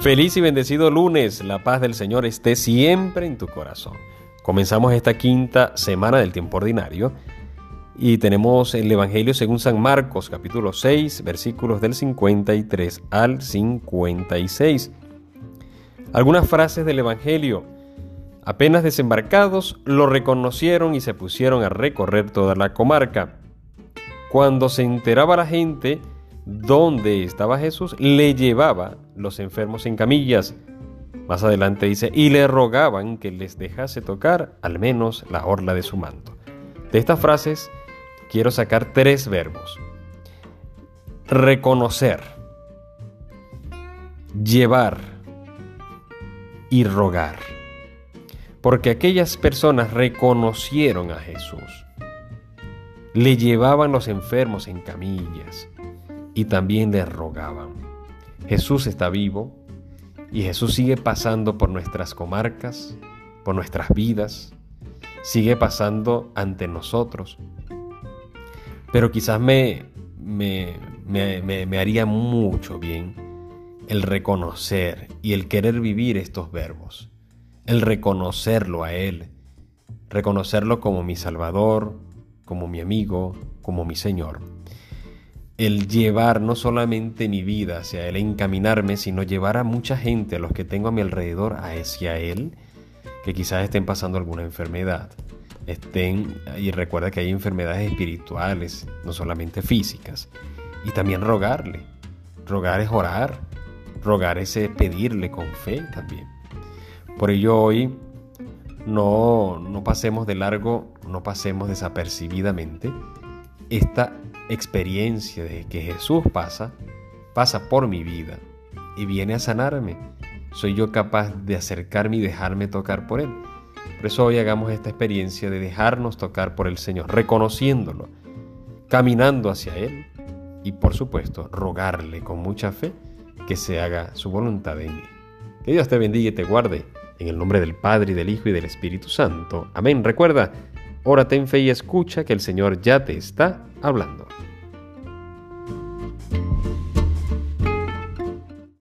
Feliz y bendecido lunes, la paz del Señor esté siempre en tu corazón. Comenzamos esta quinta semana del tiempo ordinario y tenemos el Evangelio según San Marcos capítulo 6 versículos del 53 al 56. Algunas frases del Evangelio. Apenas desembarcados, lo reconocieron y se pusieron a recorrer toda la comarca. Cuando se enteraba la gente, donde estaba Jesús, le llevaba los enfermos en camillas. Más adelante dice, y le rogaban que les dejase tocar al menos la orla de su manto. De estas frases quiero sacar tres verbos. Reconocer, llevar y rogar. Porque aquellas personas reconocieron a Jesús. Le llevaban los enfermos en camillas y también le rogaban. Jesús está vivo y Jesús sigue pasando por nuestras comarcas, por nuestras vidas, sigue pasando ante nosotros. Pero quizás me, me, me, haría mucho bien el reconocer y el querer vivir estos verbos, el reconocerlo a Él, reconocerlo como mi Salvador, como mi amigo, como mi Señor el llevar no solamente mi vida hacia Él, encaminarme, sino llevar a mucha gente, a los que tengo a mi alrededor, hacia Él, que quizás estén pasando alguna enfermedad. Estén, y recuerda que hay enfermedades espirituales, no solamente físicas. Y también rogarle. Rogar es orar. Rogar es pedirle con fe también. Por ello hoy no, no pasemos de largo, no pasemos desapercibidamente esta experiencia de que Jesús pasa, pasa por mi vida y viene a sanarme. Soy yo capaz de acercarme y dejarme tocar por Él. Por eso hoy hagamos esta experiencia de dejarnos tocar por el Señor, reconociéndolo, caminando hacia Él y por supuesto rogarle con mucha fe que se haga su voluntad en mí. Que Dios te bendiga y te guarde. En el nombre del Padre y del Hijo y del Espíritu Santo. Amén. Recuerda, órate en fe y escucha que el Señor ya te está hablando.